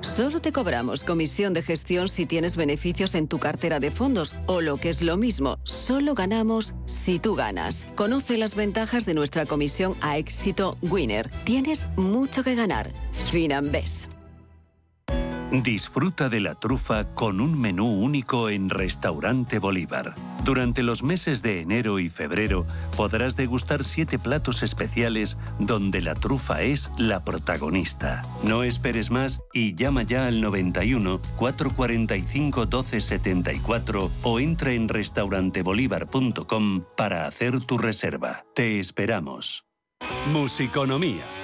Solo te cobramos comisión de gestión si tienes beneficios en tu cartera de fondos o lo que es lo mismo, solo ganamos si tú ganas. Conoce las ventajas de nuestra comisión a éxito Winner. Tienes mucho que ganar. Finambés. Disfruta de la trufa con un menú único en Restaurante Bolívar. Durante los meses de enero y febrero podrás degustar siete platos especiales donde la trufa es la protagonista. No esperes más y llama ya al 91 445 1274 o entra en restaurantebolívar.com para hacer tu reserva. Te esperamos. Musiconomía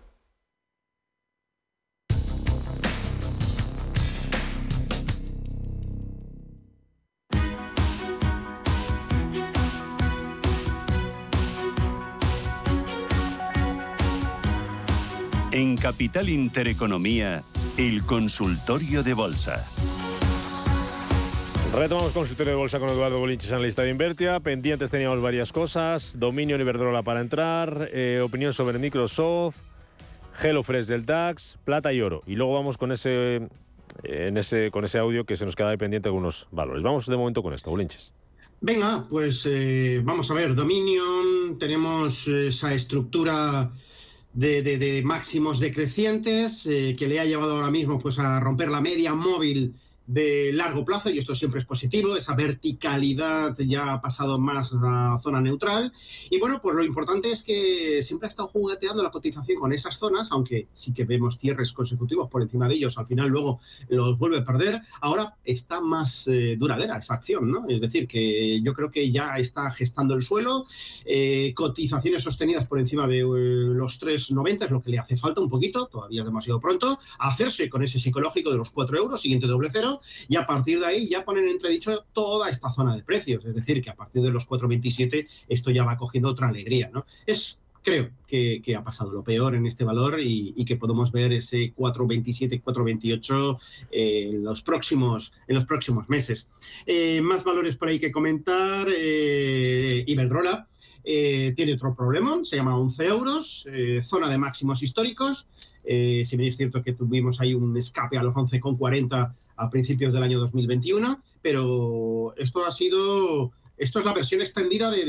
En Capital Intereconomía, el consultorio de bolsa. Retomamos consultorio de bolsa con Eduardo Bolinches, analista de Invertia. Pendientes teníamos varias cosas. Dominio en Iberdrola para entrar, eh, opinión sobre Microsoft, HelloFresh del DAX, plata y oro. Y luego vamos con ese, en ese, con ese audio que se nos queda pendiente algunos valores. Vamos de momento con esto, Bolinches. Venga, pues eh, vamos a ver. Dominion, tenemos esa estructura de, máximos decrecientes eh, que le ha llevado ahora mismo pues, a romper la media móvil de largo plazo, y esto siempre es positivo, esa verticalidad ya ha pasado más a zona neutral. Y bueno, pues lo importante es que siempre ha estado jugueteando la cotización con esas zonas, aunque sí que vemos cierres consecutivos por encima de ellos, al final luego los vuelve a perder. Ahora está más eh, duradera esa acción, ¿no? Es decir, que yo creo que ya está gestando el suelo, eh, cotizaciones sostenidas por encima de eh, los 3,90 es lo que le hace falta un poquito, todavía es demasiado pronto, hacerse con ese psicológico de los 4 euros, siguiente doble cero, y a partir de ahí ya ponen en entredicho toda esta zona de precios. Es decir, que a partir de los 4,27 esto ya va cogiendo otra alegría. ¿no? Es creo que, ha pasado lo peor en este valor y, que podemos ver ese 4,27, 4,28 eh, en, los próximos, en los próximos meses. Eh, más valores por ahí que comentar. Eh, Iberdrola tiene otro problema, se llama 11 euros, zona de máximos históricos. si bien es cierto que tuvimos ahí un escape a los 11,40 a principios del año 2021, pero esto ha sido, esto es la versión extendida de,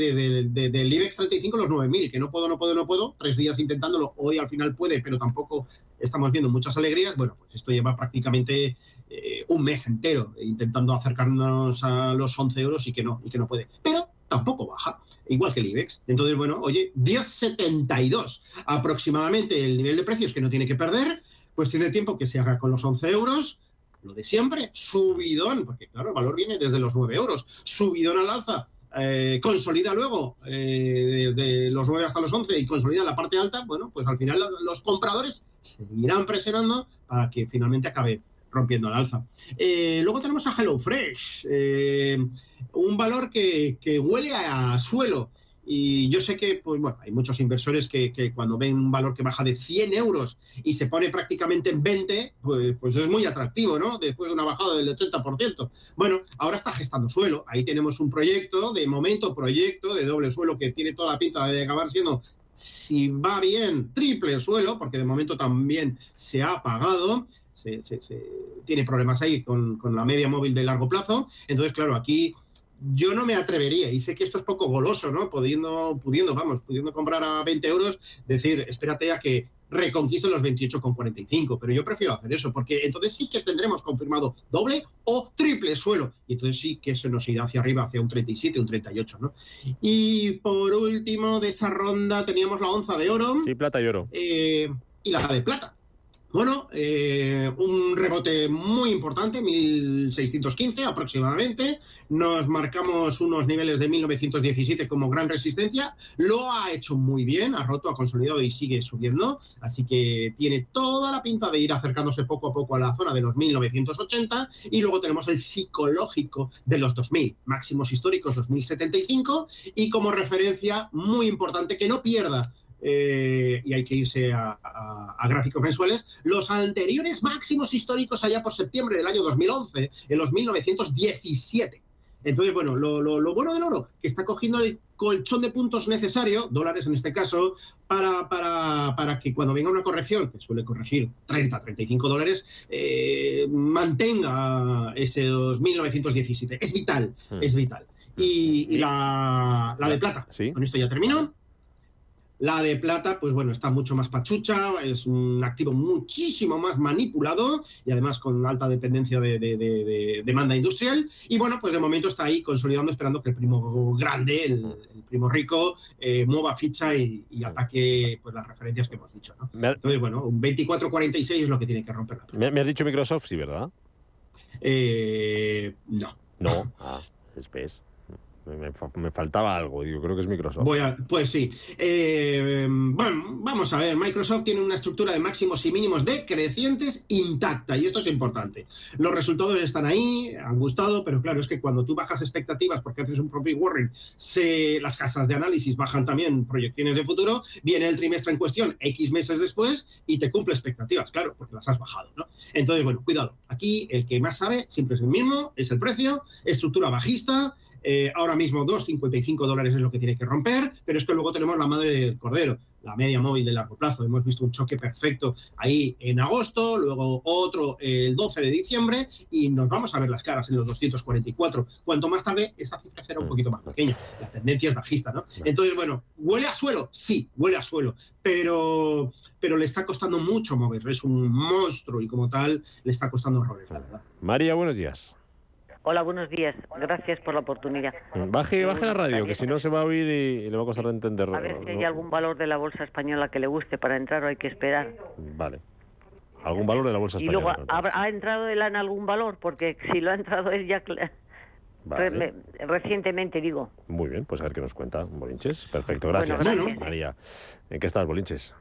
del IBEX 35, los 9.000, que no puedo, no puedo, no puedo, tres días intentándolo, hoy al final puede, pero tampoco estamos viendo muchas alegrías, bueno, pues esto lleva prácticamente eh, un mes entero intentando acercarnos a los 11 euros y que no, y que no puede, pero tampoco baja, igual que el IBEX. Entonces, bueno, oye, 10,72 aproximadamente el nivel de precios que no tiene que perder, cuestión de tiempo que se haga con los 11 euros, lo de siempre, subidón, porque claro, el valor viene desde los 9 euros, subidón al alza, eh, consolida luego eh, de, los 9 hasta los 11 y consolida la parte alta, bueno, pues al final los, compradores seguirán presionando para que finalmente acabe rompiendo al alza. Eh, luego tenemos a HelloFresh, un valor que, que huele a suelo. Y yo sé que, pues bueno, hay muchos inversores que, cuando ven un valor que baja de 100 euros y se pone prácticamente en 20, pues, pues es muy atractivo, ¿no? Después de una bajada del 80%. Bueno, ahora está gestando suelo. Ahí tenemos un proyecto, de momento proyecto de doble suelo que tiene toda la pinta de acabar siendo, si va bien, triple suelo, porque de momento también se ha pagado. Se, tiene problemas ahí con, con la media móvil de largo plazo. Entonces, claro, aquí yo no me atrevería, y sé que esto es poco goloso, ¿no? Pudiendo, pudiendo, vamos, pudiendo comprar a 20 euros, decir, espérate a que reconquiste los 28,45, pero yo prefiero hacer eso, porque entonces sí que tendremos confirmado doble o triple suelo, y entonces sí que se nos irá hacia arriba, hacia un 37, un 38, ¿no? Y por último, de esa ronda teníamos la onza de oro. Sí, plata y oro. Eh, y la de plata Bueno, eh, un rebote muy importante, 1615 aproximadamente. Nos marcamos unos niveles de 1917 como gran resistencia. Lo ha hecho muy bien, ha roto, ha consolidado y sigue subiendo. Así que tiene toda la pinta de ir acercándose poco a poco a la zona de los 1980. Y luego tenemos el psicológico de los 2000, máximos históricos 2075. Y como referencia muy importante que no pierda eh, y hay que irse a, gráficos mensuales, los anteriores máximos históricos allá por septiembre del año 2011, en los 1917. Entonces, bueno, lo, bueno del oro, que está cogiendo el colchón de puntos necesario, dólares en este caso, para, para, que cuando venga una corrección, que suele corregir 30, 35 dólares, eh, mantenga ese 1917. Es vital, hmm. es vital. Y, la, la, de plata, con esto ya termino. La de plata, pues bueno, está mucho más pachucha, es un activo muchísimo más manipulado y además con alta dependencia de, demanda industrial. Y bueno, pues de momento está ahí consolidando, esperando que el primo grande, el, primo rico, eh, mueva ficha y, ataque pues las referencias que hemos dicho. ¿no? Entonces, bueno, un 24-46 es lo que tiene que romper la Me, has dicho Microsoft, sí, ¿verdad? Eh, no. No, ah, es me, faltaba algo, yo creo que es Microsoft. pues sí. Eh, bueno, vamos a ver, Microsoft tiene una estructura de máximos y mínimos decrecientes intacta y esto es importante. Los resultados están ahí, han gustado, pero claro, es que cuando tú bajas expectativas porque haces un profit warning, se, las casas de análisis bajan también proyecciones de futuro, viene el trimestre en cuestión X meses después y te cumple expectativas, claro, porque las has bajado, ¿no? Entonces, bueno, cuidado, aquí el que más sabe siempre es el mismo, es el precio, estructura bajista, eh, ahora mismo 2,55 dólares es lo que tiene que romper, pero es que luego tenemos la madre del cordero, la media móvil de largo plazo. Hemos visto un choque perfecto ahí en agosto, luego otro el 12 de diciembre y nos vamos a ver las caras en los 244. Cuanto más tarde, esa cifra será un poquito más pequeña. La tendencia es bajista, ¿no? Entonces, bueno, ¿huele a suelo? Sí, huele a suelo, pero, pero le está costando mucho mover. Es un monstruo y como tal le está costando horrores, la verdad. María, buenos días. Hola, buenos días. Gracias por la oportunidad. Baje, baje la radio, que si no se va a oír y, le va a costar entenderlo. A ver si hay algún valor de la bolsa española que le guste para entrar o hay que esperar. Vale. ¿Algún valor de la bolsa española? Y luego, ¿ha, entrado él en algún valor? Porque si lo ha entrado él ya... recientemente, digo. Muy bien, pues a ver qué nos cuenta Bolinches. Perfecto, gracias. gracias. María. ¿En qué estás, Bolinches?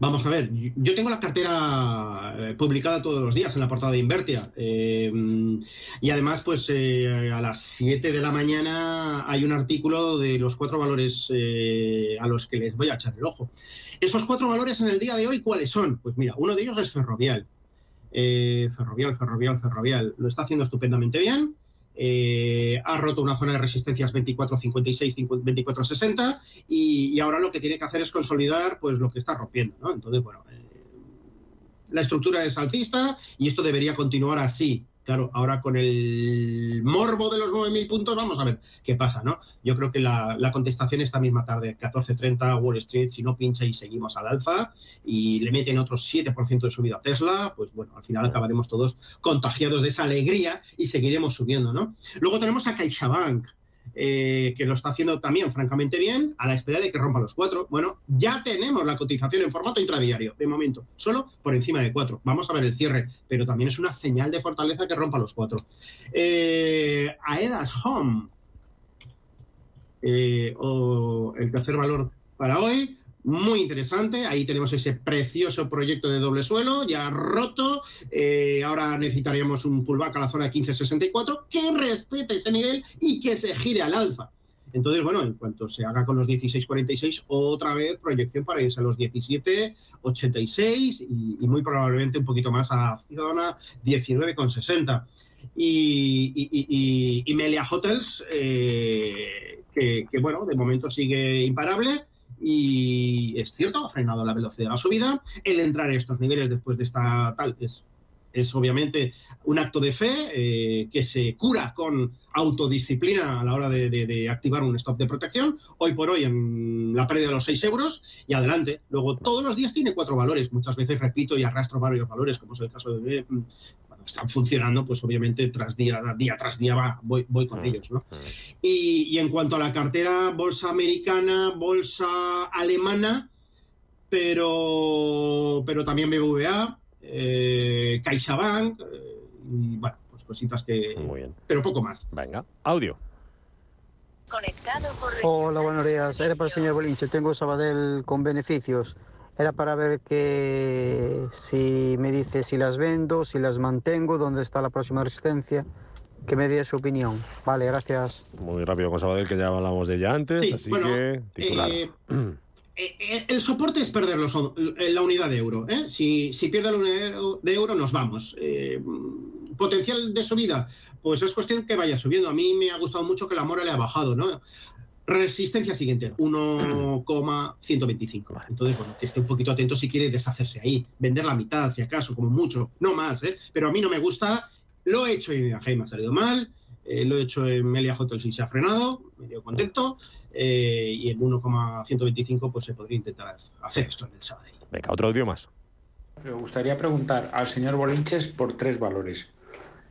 Vamos a ver, yo tengo la cartera eh, publicada todos los días en la portada de Invertia. Eh, y además, pues eh, a las 7 de la mañana hay un artículo de los cuatro valores a los que les voy a echar el ojo. Esos cuatro valores en el día de hoy, ¿cuáles son? Pues mira, uno de ellos es Ferrovial. ferrovial, Ferrovial, Ferrovial. Lo está haciendo estupendamente bien. Eh, ha roto una zona de resistencias 24.56, 24.60 y, y, ahora lo que tiene que hacer es consolidar pues lo que está rompiendo, ¿no? Entonces, bueno, eh, la estructura es alcista y esto debería continuar así. Claro, ahora con el morbo de los 9.000 puntos, vamos a ver qué pasa, ¿no? Yo creo que la, contestación esta misma tarde, 14.30 Wall Street, si no pincha y seguimos al alza y le meten otros 7% de subida a Tesla, pues bueno, al final acabaremos todos contagiados de esa alegría y seguiremos subiendo, ¿no? Luego tenemos a CaixaBank. Eh, que lo está haciendo también francamente bien, a la espera de que rompa los cuatro. Bueno, ya tenemos la cotización en formato intradiario, de momento, solo por encima de cuatro. Vamos a ver el cierre, pero también es una señal de fortaleza que rompa los cuatro. Eh, Aedas Home, eh, o el tercer valor para hoy, muy interesante. Ahí tenemos ese precioso proyecto de doble suelo, ya roto. Eh, ahora necesitaríamos un pullback a la zona de 1564 que respete ese nivel y que se gire al alza. Entonces, bueno, en cuanto se haga con los 16.46, otra vez proyección para irse a los 17.86 y, y muy probablemente un poquito más a zona 19.60. Y, y, y, Melia Hotels, eh, que, bueno, de momento sigue imparable y es cierto, ha frenado la velocidad de la subida. El entrar a estos niveles después de esta tal es, es obviamente un acto de fe eh, que se cura con autodisciplina a la hora de, activar un stop de protección. Hoy por hoy en la pérdida de los 6 euros y adelante. Luego todos los días tiene cuatro valores. Muchas veces repito y arrastro varios valores, como es el caso de están funcionando, pues obviamente tras día, día tras día va, voy, voy con mm, ellos. ¿no? Mm. Y, y, en cuanto a la cartera, bolsa americana, bolsa alemana, pero, pero también BBVA, eh, CaixaBank, eh, y bueno, pues cositas que... Muy bien. Pero poco más. Venga, audio. Hola, buenos días. Era para el señor Bolinche. Tengo Sabadell con beneficios. Era para ver que si me dice si las vendo, si las mantengo, dónde está la próxima resistencia, que me dé su opinión. Vale, gracias. Muy rápido con Sabadell, que ya hablamos de ella antes, Sí, así bueno, que titular. eh, Eh, eh, el soporte es perder los, eh, la unidad de euro. ¿eh? Si, si pierde la unidad de euro, nos vamos. Eh, potencial de subida, pues es cuestión que vaya subiendo. A mí me ha gustado mucho que la mora le ha bajado, ¿no? Resistencia siguiente, 1,125. Entonces, bueno, que esté un poquito atento si quiere deshacerse ahí, vender la mitad, si acaso, como mucho, no más, ¿eh? Pero a mí no me gusta, lo he hecho en Iraheim, ha salido mal, eh, lo he hecho en Melia Hotels y se ha frenado, medio contento, eh, y en 1,125 pues se podría intentar hacer esto en el sábado. Venga, otro audio más. Me gustaría preguntar al señor Bolinches por tres valores.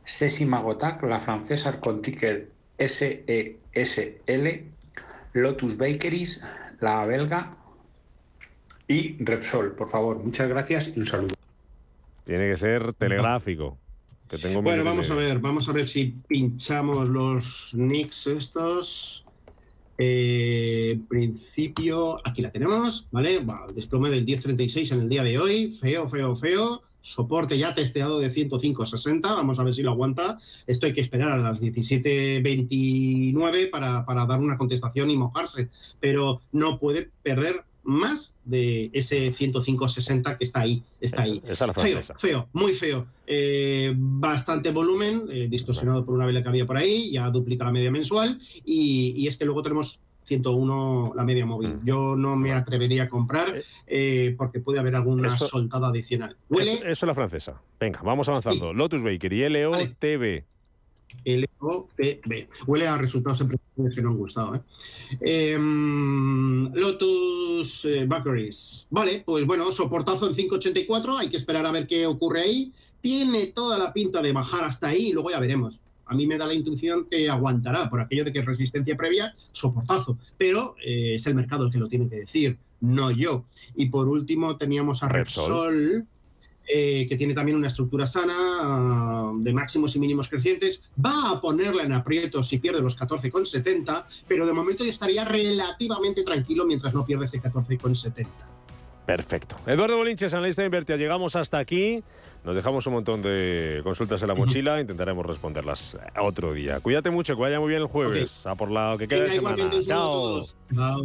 Ceci Magotac, la francesa con ticker SESL, Lotus Bakeries, la belga y Repsol. Por favor, muchas gracias y un saludo. Tiene que ser telegráfico. Que tengo Bueno, vamos a ver, vamos a ver si pinchamos los nicks estos. Eh, en principio, aquí la tenemos, ¿vale? Va, el desplome del 1036 en el día de hoy, feo, feo, feo. Soporte ya testeado de 105.60, vamos a ver si lo aguanta. Esto hay que esperar a las 17.29 para, para dar una contestación y mojarse, pero no puede perder más de ese 105.60 que está ahí, está ahí. Esa es la Feo, feo, muy feo. Eh, bastante volumen, eh, distorsionado por una vela que había por ahí, ya duplica la media mensual. Y, y es que luego tenemos 101 la media móvil. Mm. Yo no me atrevería a comprar eh, porque puede haber alguna Eso- soltada adicional. Huele Eso, es la francesa. Venga, vamos avanzando. Lotus Baker y LOTB. LOTB. Huele a resultados empresariales que no han gustado. ¿eh? Em, Lotus eh, Bakeries. Vale, pues bueno, soportazo en 584. Hay que esperar a ver qué ocurre ahí. Tiene toda la pinta de bajar hasta ahí y luego ya veremos. A mí me da la intuición que aguantará por aquello de que es resistencia previa, soportazo. Pero eh, es el mercado el que lo tiene que decir, no yo. Y por último teníamos a Repsol. Repsol eh, que tiene también una estructura sana de máximos y mínimos crecientes, va a ponerla en aprietos si pierde los 14,70, pero de momento ya estaría relativamente tranquilo mientras no pierde ese 14,70. Perfecto. Eduardo Bolinches, analista de Invertia. Llegamos hasta aquí. Nos dejamos un montón de consultas en la mochila. Intentaremos responderlas otro día. Cuídate mucho, que vaya muy bien el jueves. A por la que queda Venga, de semana. Chao. Chao,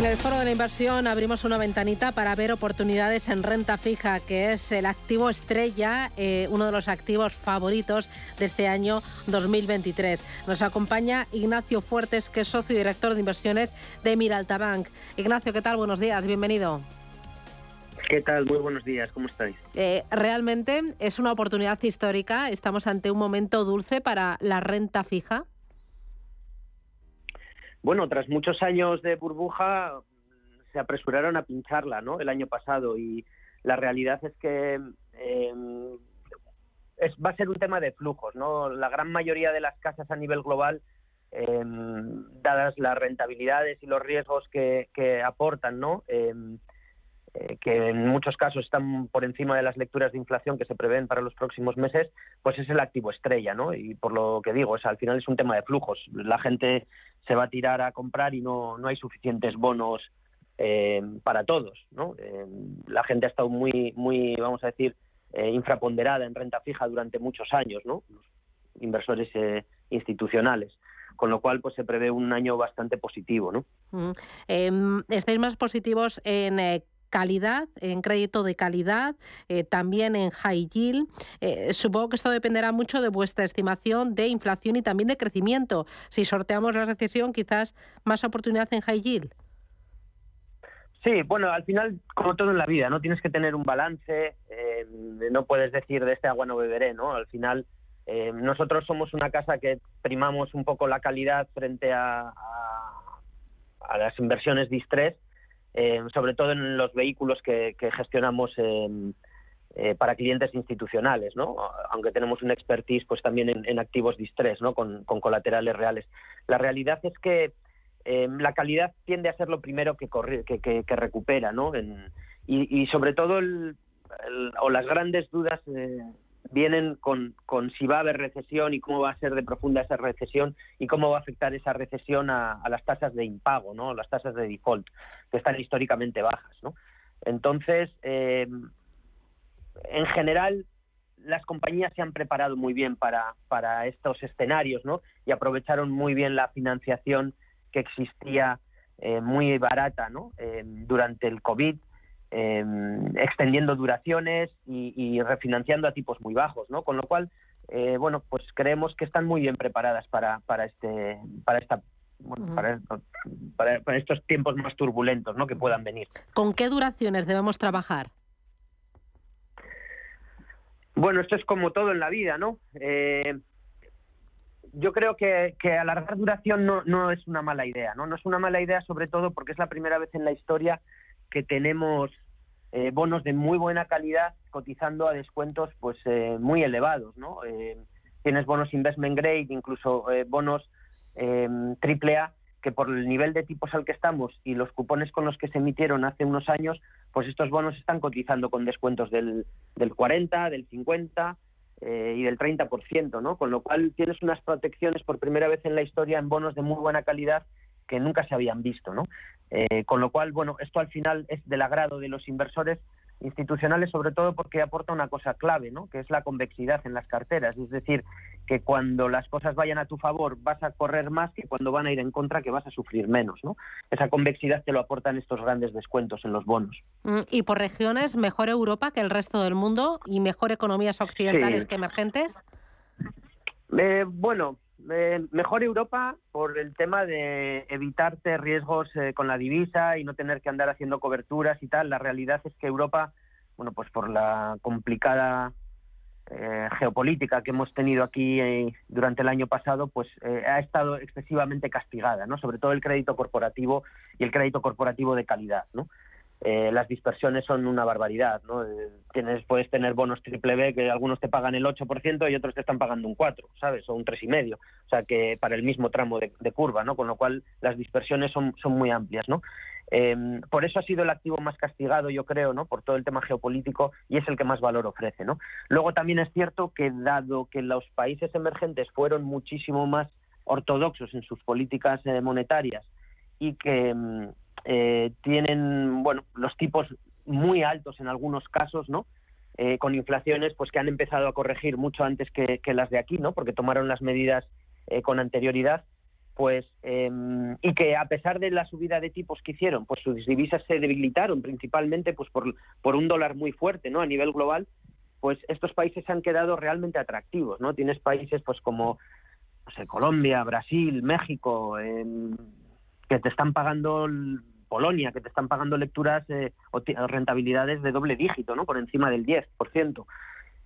En el foro de la inversión abrimos una ventanita para ver oportunidades en renta fija, que es el activo estrella, eh, uno de los activos favoritos de este año 2023. Nos acompaña Ignacio Fuertes, que es socio y director de inversiones de Miraltabank. Ignacio, ¿qué tal? Buenos días, bienvenido. ¿Qué tal? Muy buenos días, ¿cómo estáis? Eh, realmente es una oportunidad histórica, estamos ante un momento dulce para la renta fija. Bueno, tras muchos años de burbuja, se apresuraron a pincharla, ¿no? El año pasado y la realidad es que es, va a ser un tema de flujos, ¿no? La gran mayoría de las casas a nivel global, em, dadas las rentabilidades y los riesgos que, aportan, ¿no? Em, eh, que en muchos casos están por encima de las lecturas de inflación que se prevén para los próximos meses, pues es el activo estrella, ¿no? Y por lo que digo, es, al final es un tema de flujos. La gente se va a tirar a comprar y no, no hay suficientes bonos eh, para todos, ¿no? Eh, la gente ha estado muy, muy, vamos a decir, infraponderada en renta fija durante muchos años, ¿no? Los inversores institucionales con lo cual pues se prevé un año bastante positivo, ¿no? Em, estáis más positivos en calidad, en crédito de calidad, eh, también en high yield. Eh, supongo que esto dependerá mucho de vuestra estimación de inflación y también de crecimiento. Si sorteamos la recesión, quizás más oportunidad en high yield. Sí, bueno, al final, como todo en la vida, no tienes que tener un balance, eh, no puedes decir de este agua no beberé, ¿no? Al final, nosotros somos una casa que primamos un poco la calidad frente a, a las inversiones de estrés eh, sobre todo en los vehículos que, gestionamos eh, para clientes institucionales, ¿no? aunque tenemos un expertise pues también en, activos distress, ¿no? Con, colaterales reales. La realidad es que eh, la calidad tiende a ser lo primero que, corre, que, recupera, ¿no? y, sobre todo o las grandes dudas vienen con, con, si va a haber recesión y cómo va a ser de profunda esa recesión y cómo va a afectar esa recesión a, las tasas de impago, ¿no? las tasas de default, que están históricamente bajas. ¿no? Entonces, eh, en general, las compañías se han preparado muy bien para, para estos escenarios ¿no? y aprovecharon muy bien la financiación que existía eh, muy barata ¿no? Eh, durante el COVID eh, extendiendo duraciones y, refinanciando a tipos muy bajos, ¿no? Con lo cual, eh, bueno, pues creemos que están muy bien preparadas para, para este, para esta para, estos tiempos más turbulentos ¿no? que puedan venir. ¿Con qué duraciones debemos trabajar? Bueno, esto es como todo en la vida, ¿no? Eh, yo creo que, que, alargar duración no, no es una mala idea, ¿no? No es una mala idea sobre todo porque es la primera vez en la historia que tenemos eh, bonos de muy buena calidad cotizando a descuentos pues eh, muy elevados, ¿no? Eh, tienes bonos investment grade, incluso bonos triple A, que por el nivel de tipos al que estamos y los cupones con los que se emitieron hace unos años, pues estos bonos están cotizando con descuentos del, del 40, del 50 y del 30%, ¿no? Con lo cual tienes unas protecciones por primera vez en la historia en bonos de muy buena calidad que nunca se habían visto, ¿no? Eh, con lo cual, bueno, esto al final es del agrado de los inversores institucionales, sobre todo porque aporta una cosa clave, ¿no? que es la convexidad en las carteras. Es decir, que cuando las cosas vayan a tu favor vas a correr más que cuando van a ir en contra que vas a sufrir menos. ¿no? Esa convexidad te lo aportan estos grandes descuentos en los bonos. Mm, y por regiones, mejor Europa que el resto del mundo y mejor economías occidentales que emergentes. Eh, bueno, eh, mejor Europa por el tema de evitarte riesgos eh, con la divisa y no tener que andar haciendo coberturas y tal. La realidad es que Europa, bueno, pues por la complicada eh, geopolítica que hemos tenido aquí durante el año pasado, pues ha estado excesivamente castigada, ¿no? Sobre todo el crédito corporativo y el crédito corporativo de calidad, ¿no? Eh, las dispersiones son una barbaridad. ¿no? Eh, tienes, puedes tener bonos triple B que algunos te pagan el 8% y otros te están pagando un 4, ¿sabes? O un 3,5. O sea, que para el mismo tramo de, curva, ¿no? Con lo cual las dispersiones son, son muy amplias, ¿no? Em, por eso ha sido el activo más castigado, yo creo, ¿no? Por todo el tema geopolítico y es el que más valor ofrece, ¿no? Luego también es cierto que dado que los países emergentes fueron muchísimo más ortodoxos en sus políticas eh, monetarias y que em, eh, tienen bueno los tipos muy altos en algunos casos no eh, con inflaciones pues que han empezado a corregir mucho antes que, las de aquí no porque tomaron las medidas eh, con anterioridad pues em, y que a pesar de la subida de tipos que hicieron, pues sus divisas se debilitaron principalmente pues por, por un dólar muy fuerte, ¿no? A nivel global, pues estos países han quedado realmente atractivos, ¿no? Tienes países pues como Colombia, Brasil, México, em, que te están pagando Polonia, que te están pagando lecturas eh, o rentabilidades de doble dígito, ¿no? Por encima del 10%.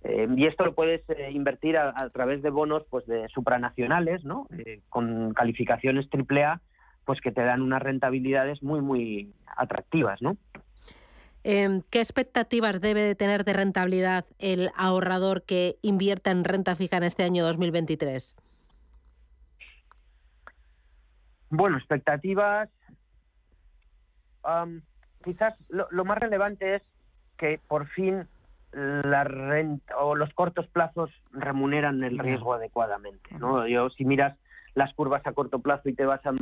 Eh, y esto lo puedes eh, invertir a, través de bonos pues de supranacionales, ¿no? Con calificaciones AAA, pues que te dan unas rentabilidades muy, muy atractivas, ¿no? Em, ¿Qué expectativas debe de tener de rentabilidad el ahorrador que invierta en renta fija en este año 2023? Bueno, expectativas. quizás lo, más relevante es que por fin la renta o los cortos plazos remuneran el riesgo adecuadamente. ¿no? Yo, si miras las curvas a corto plazo y te vas a,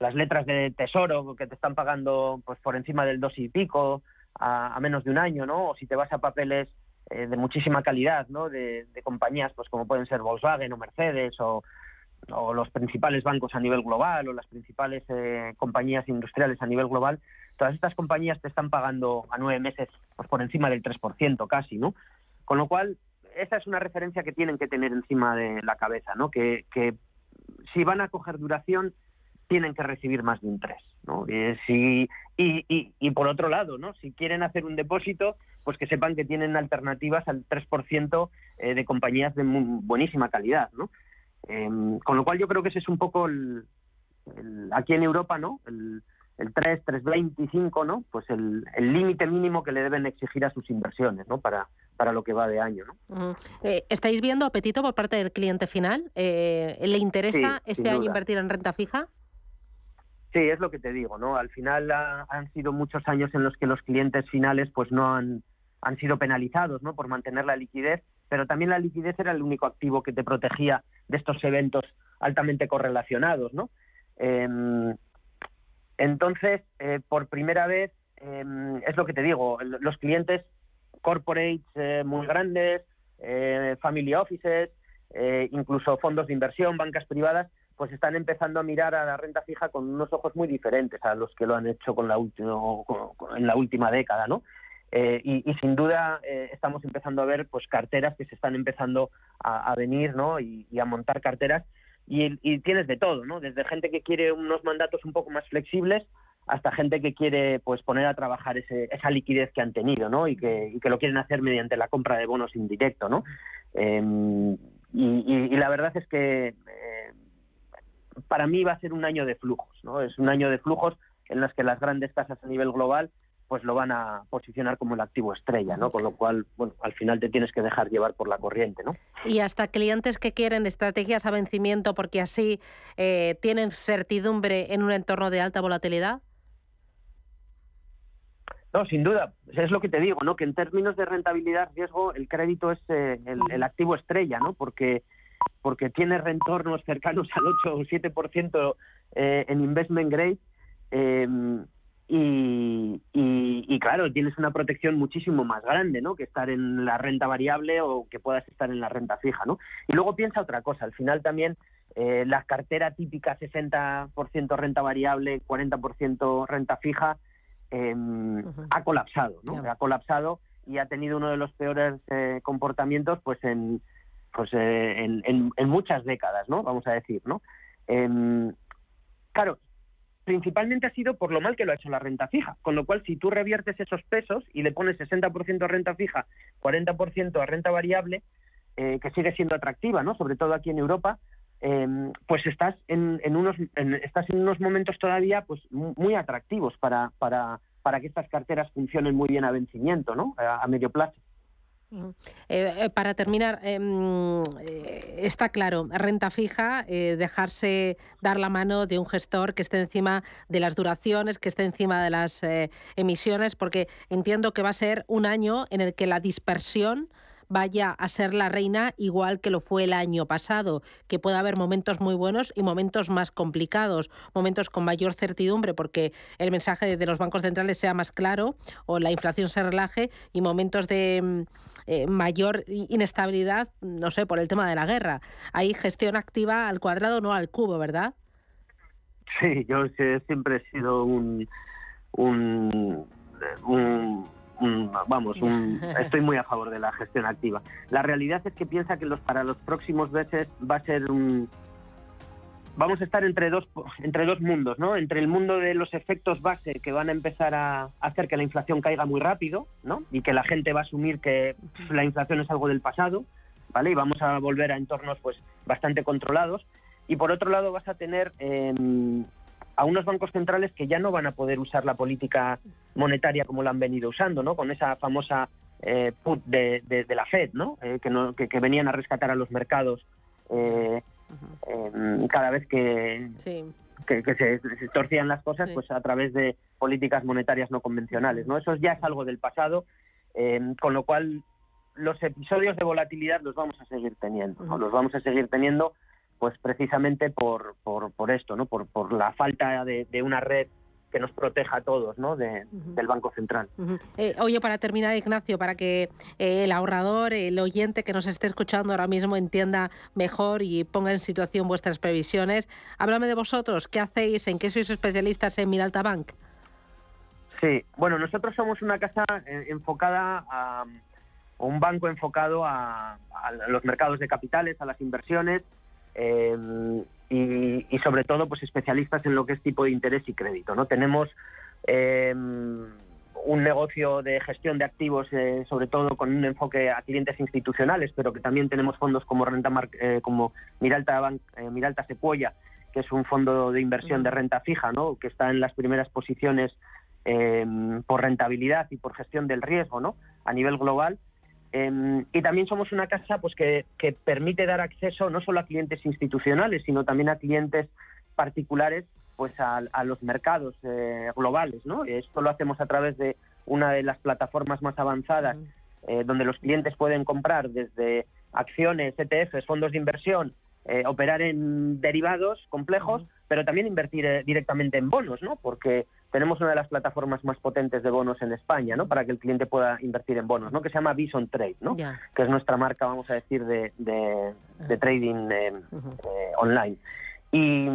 las letras de tesoro que te están pagando pues por encima del dos y pico a, menos de un año, ¿no? O si te vas a papeles eh, de muchísima calidad, ¿no? De, compañías pues como pueden ser Volkswagen o Mercedes o, o, los principales bancos a nivel global o las principales eh, compañías industriales a nivel global, todas estas compañías te están pagando a nueve meses pues por encima del 3% casi, ¿no? Con lo cual, esa es una referencia que tienen que tener encima de la cabeza, ¿no? Que, que si van a coger duración, tienen que recibir más de un 3, ¿no? Eh, y, y, y, por otro lado, ¿no? Si quieren hacer un depósito, pues que sepan que tienen alternativas al 3% eh, de compañías de buenísima calidad, ¿no? Em, con lo cual yo creo que ese es un poco el, aquí en Europa, ¿no? El, el 3, 325, ¿no? Pues el límite mínimo que le deben exigir a sus inversiones, ¿no? Para, para lo que va de año, ¿no? Eh, ¿Estáis viendo apetito por parte del cliente final? Eh, ¿Le interesa este año invertir en renta fija? Sí, es lo que te digo, ¿no? Al final han sido muchos años en los que los clientes finales pues no han, han sido penalizados, ¿no? Por mantener la liquidez, pero también la liquidez era el único activo que te protegía de estos eventos altamente correlacionados, ¿no? Em, entonces, eh, por primera vez, em, es lo que te digo, los clientes corporates eh, muy grandes, eh, family offices, incluso fondos de inversión, bancas privadas, pues están empezando a mirar a la renta fija con unos ojos muy diferentes a los que lo han hecho en la última década, ¿no? Y, sin duda estamos empezando a ver pues carteras que se están empezando a, venir ¿no? y, a montar carteras y, tienes de todo, ¿no? Desde gente que quiere unos mandatos un poco más flexibles hasta gente que quiere pues poner a trabajar ese, esa liquidez que han tenido, ¿no? Y que, y que lo quieren hacer mediante la compra de bonos indirecto, ¿no? Em, y, la verdad es que eh, para mí va a ser un año de flujos, ¿no? Es un año de flujos en los que las grandes casas a nivel global pues lo van a posicionar como el activo estrella, ¿no? Con lo cual, bueno, al final te tienes que dejar llevar por la corriente, ¿no? Y hasta clientes que quieren estrategias a vencimiento porque así eh, tienen certidumbre en un entorno de alta volatilidad. No, sin duda. Es lo que te digo, ¿no? Que en términos de rentabilidad, riesgo, el crédito es eh, el, activo estrella, ¿no? Porque porque tiene retornos cercanos al 8 o 7% eh, en investment grade. Eh, y, y, claro, tienes una protección muchísimo más grande, ¿no? Que estar en la renta variable o que puedas estar en la renta fija, ¿no? Y luego piensa otra cosa, al final también eh, la cartera típica 60% renta variable, 40% renta fija, em, ha colapsado, ¿no? Ha colapsado y ha tenido uno de los peores eh, comportamientos, pues en pues eh, en, en, en, muchas décadas, ¿no? Vamos a decir, ¿no? Em, claro, principalmente ha sido por lo mal que lo ha hecho la renta fija. Con lo cual, si tú reviertes esos pesos y le pones 60% a renta fija, 40% a renta variable, eh, que sigue siendo atractiva, ¿no? Sobre todo aquí en Europa, em, pues estás en, unos estás en unos momentos todavía pues muy atractivos para, para, para que estas carteras funcionen muy bien a vencimiento, ¿no? a medio plazo. Eh, eh, para terminar, em, eh, está claro, renta fija, dejarse dar la mano de un gestor que esté encima de las duraciones, que esté encima de las emisiones, porque entiendo que va a ser un año en el que la dispersión vaya a ser la reina igual que lo fue el año pasado, que pueda haber momentos muy buenos y momentos más complicados, momentos con mayor certidumbre porque el mensaje de los bancos centrales sea más claro o la inflación se relaje y momentos de mm, eh, mayor inestabilidad, no sé, por el tema de la guerra. Hay gestión activa al cuadrado, no al cubo, ¿verdad? Sí, yo siempre he sido un, un, vamos, estoy muy a favor de la gestión activa. La realidad es que piensa que los para los próximos meses va a ser un vamos a estar entre dos entre dos mundos, ¿no? Entre el mundo de los efectos base que van a empezar a hacer que la inflación caiga muy rápido, ¿no? Y que la gente va a asumir que la inflación es algo del pasado, ¿vale? Y vamos a volver a entornos pues bastante controlados y por otro lado vas a tener em, a unos bancos centrales que ya no van a poder usar la política monetaria como la han venido usando, ¿no? Con esa famosa eh, put de, la Fed, ¿no? Eh, que, que, venían a rescatar a los mercados eh, em, cada vez que, que, se, torcían las cosas, pues a través de políticas monetarias no convencionales, ¿no? Eso ya es algo del pasado, em, con lo cual los episodios de volatilidad los vamos a seguir teniendo, los vamos a seguir teniendo pues precisamente por, por, por esto, ¿no? Por, por la falta de, una red que nos proteja a todos ¿no? del Banco Central. Eh, oye, para terminar, Ignacio, para que eh, el ahorrador, el oyente que nos esté escuchando ahora mismo entienda mejor y ponga en situación vuestras previsiones, háblame de vosotros, ¿qué hacéis? ¿En qué sois especialistas en Miralta Bank? Sí, bueno, nosotros somos una casa eh, enfocada a un banco enfocado a, a los mercados de capitales, a las inversiones, Em, y, sobre todo pues especialistas en lo que es tipo de interés y crédito. ¿no? Tenemos em, un negocio de gestión de activos, eh, sobre todo con un enfoque a clientes institucionales, pero que también tenemos fondos como renta eh, como Miralta, Bank, eh, Miralta que es un fondo de inversión de renta fija, ¿no? que está en las primeras posiciones em, por rentabilidad y por gestión del riesgo ¿no? a nivel global. Em, y también somos una casa pues que, permite dar acceso no solo a clientes institucionales, sino también a clientes particulares pues a, los mercados eh, globales. ¿no? Esto lo hacemos a través de una de las plataformas más avanzadas, eh, donde los clientes pueden comprar desde acciones, ETFs, fondos de inversión, eh, operar en derivados complejos, pero también invertir eh, directamente en bonos, ¿no? Porque tenemos una de las plataformas más potentes de bonos en España, ¿no? Para que el cliente pueda invertir en bonos, ¿no? Que se llama Bison Trade, ¿no? Que es nuestra marca, vamos a decir, de, de, trading eh, online. Y,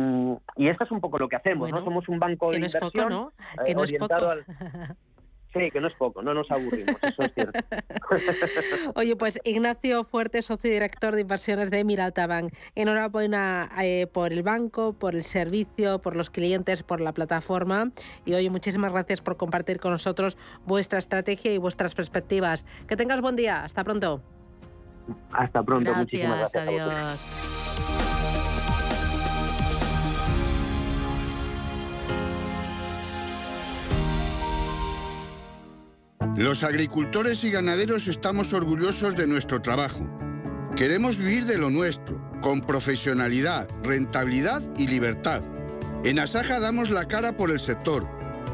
y, esto es un poco lo que hacemos, ¿no? Somos un banco de inversión al Sí, que no es poco, no nos aburrimos, eso es cierto. Oye, pues Ignacio Fuerte, socio director de inversiones de Miraltabank. Enhorabuena eh, por el banco, por el servicio, por los clientes, por la plataforma. Y oye, muchísimas gracias por compartir con nosotros vuestra estrategia y vuestras perspectivas. Que tengas buen día. Hasta pronto. Hasta pronto, muchísimas gracias. Adiós. Los agricultores y ganaderos estamos orgullosos de nuestro trabajo. Queremos vivir de lo nuestro, con profesionalidad, rentabilidad y libertad. En Asaja damos la cara por el sector.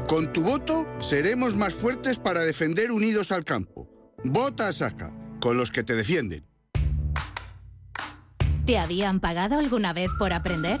Con tu voto seremos más fuertes para defender unidos al campo. Vota Asaja, con los que te defienden. ¿Te habían pagado alguna vez por aprender?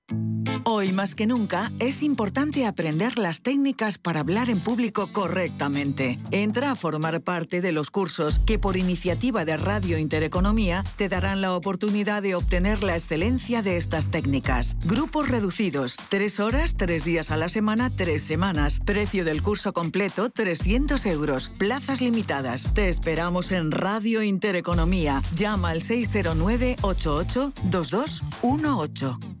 Hoy más que nunca es importante aprender las técnicas para hablar en público correctamente. Entra a formar parte de los cursos que por iniciativa de Radio Intereconomía te darán la oportunidad de obtener la excelencia de estas técnicas. Grupos reducidos, tres horas, tres días a la semana, tres semanas. Precio del curso completo, 300 euros. Plazas limitadas. Te esperamos en Radio Intereconomía. Llama al 609 88 2218.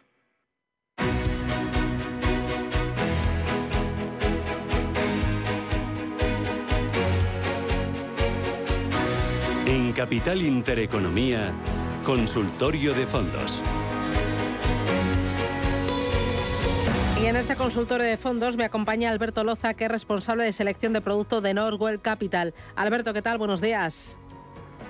En Capital Intereconomía, Consultorio de Fondos. Y en este consultorio de fondos me acompaña Alberto Loza, que es responsable de selección de producto de Norwell Capital. Alberto, ¿qué tal? Buenos días.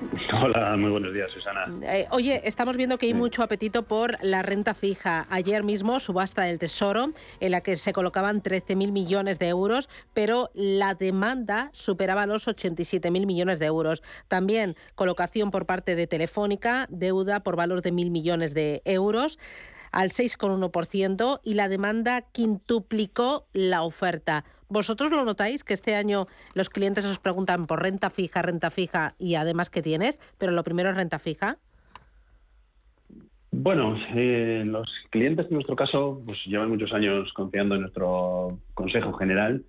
Hola, muy buenos días, Susana. Eh, oye, estamos viendo que hay mucho apetito por la renta fija. Ayer mismo, subasta del Tesoro, en la que se colocaban 13.000 millones de euros, pero la demanda superaba los 87.000 millones de euros. También colocación por parte de Telefónica, deuda por valor de 1.000 millones de euros al 6,1% y la demanda quintuplicó la oferta. ¿Vosotros lo notáis que este año los clientes os preguntan por renta fija, renta fija y además qué tienes? Pero lo primero es renta fija. Bueno, eh, los clientes en nuestro caso pues llevan muchos años confiando en nuestro consejo general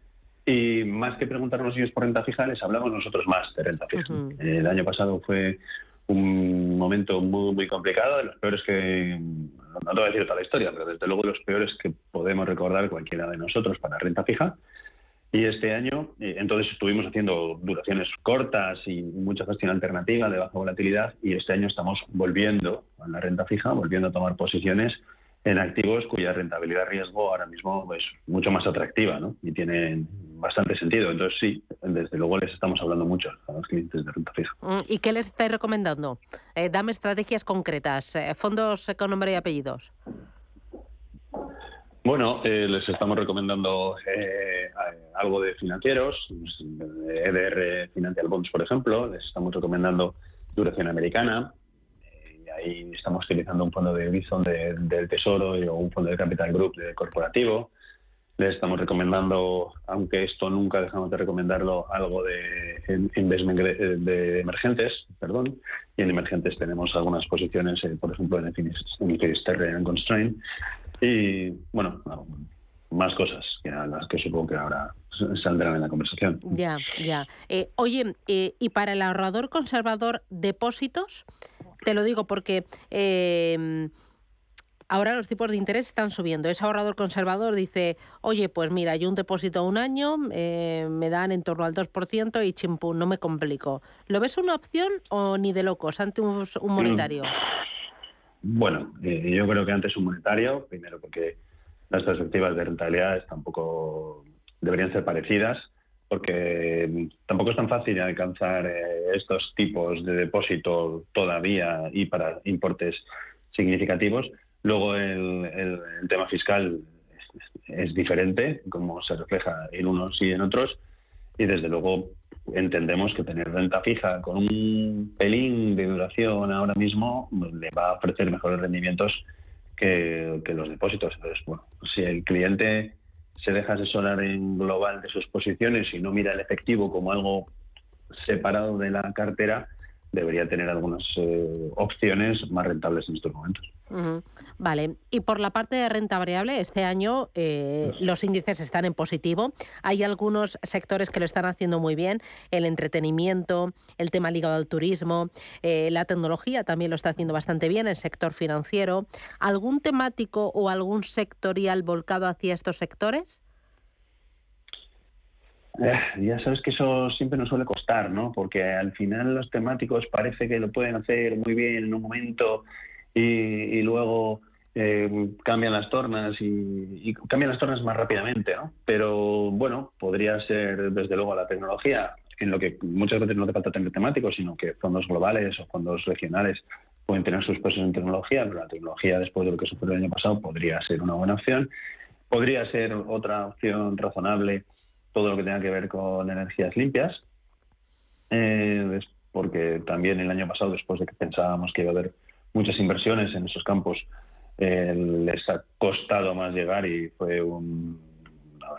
y más que preguntarnos ellos por renta fija, les hablamos nosotros más de renta fija. El año pasado fue un momento muy, muy complicado, de los peores que, no te voy a decir toda la historia, pero desde luego de los peores que podemos recordar cualquiera de nosotros para renta fija. Y este año, eh, entonces estuvimos haciendo duraciones cortas y mucha gestión alternativa de baja volatilidad y este año estamos volviendo a la renta fija, volviendo a tomar posiciones en activos cuya rentabilidad riesgo ahora mismo es mucho más atractiva ¿no? y tiene bastante sentido. Entonces sí, desde luego les estamos hablando mucho a los clientes de renta fija. Mm, ¿Y qué les estáis recomendando? Eh, dame estrategias concretas, eh, fondos con nombre y apellidos. Bueno, eh, les estamos recomendando eh, algo de financieros, EDR Financial Bonds, por ejemplo. Les estamos recomendando duración americana. Eh, ahí estamos utilizando un fondo de Bison del Tesoro o un fondo de Capital Group de corporativo. Les estamos recomendando, aunque esto nunca dejamos de recomendarlo, algo de investment de emergentes, perdón. Y en emergentes tenemos algunas posiciones, por ejemplo, en Finisterre en Constraint y bueno, más cosas que las que supongo que ahora saldrán en la conversación. Ya, ya. Eh, oye, eh, ¿y para el ahorrador conservador depósitos? Te lo digo porque eh, ahora los tipos de interés están subiendo. Ese ahorrador conservador dice, oye, pues mira, yo un depósito a un año me dan en torno al 2% y chimpú, no me complico. ¿Lo ves una opción o ni de locos ante un, un monetario? Bueno, eh, yo creo que antes un monetario, primero porque las perspectivas de rentabilidad tampoco deberían ser parecidas, porque tampoco es tan fácil alcanzar eh, estos tipos de depósito todavía y para importes significativos. Luego el, tema fiscal es, diferente, como se refleja en unos y en otros, y desde luego entendemos que tener renta fija con un pelín de duración ahora mismo le va a ofrecer mejores rendimientos que, los depósitos. Entonces, bueno, si el cliente se deja asesorar en global de sus posiciones y no mira el efectivo como algo separado de la cartera, debería tener algunas eh, opciones más rentables en estos momentos. Vale, y por la parte de renta variable, este año eh, los índices están en positivo. Hay algunos sectores que lo están haciendo muy bien, el entretenimiento, el tema ligado al turismo, eh, la tecnología también lo está haciendo bastante bien, el sector financiero. ¿Algún temático o algún sectorial volcado hacia estos sectores? Eh, ya sabes que eso siempre nos suele costar, ¿no? Porque al final los temáticos parece que lo pueden hacer muy bien en un momento y, luego eh, cambian las tornas y, cambian las tornas más rápidamente, ¿no? Pero bueno, podría ser desde luego la tecnología, en lo que muchas veces no hace falta tener temáticos, sino que fondos globales o fondos regionales pueden tener sus pesos en tecnología, pero la tecnología después de lo que sucedió el año pasado podría ser una buena opción. Podría ser otra opción razonable todo lo que tenga que ver con energías limpias, eh, porque también el año pasado, después de que pensábamos que iba a haber muchas inversiones en esos campos, eh, les ha costado más llegar y fue un,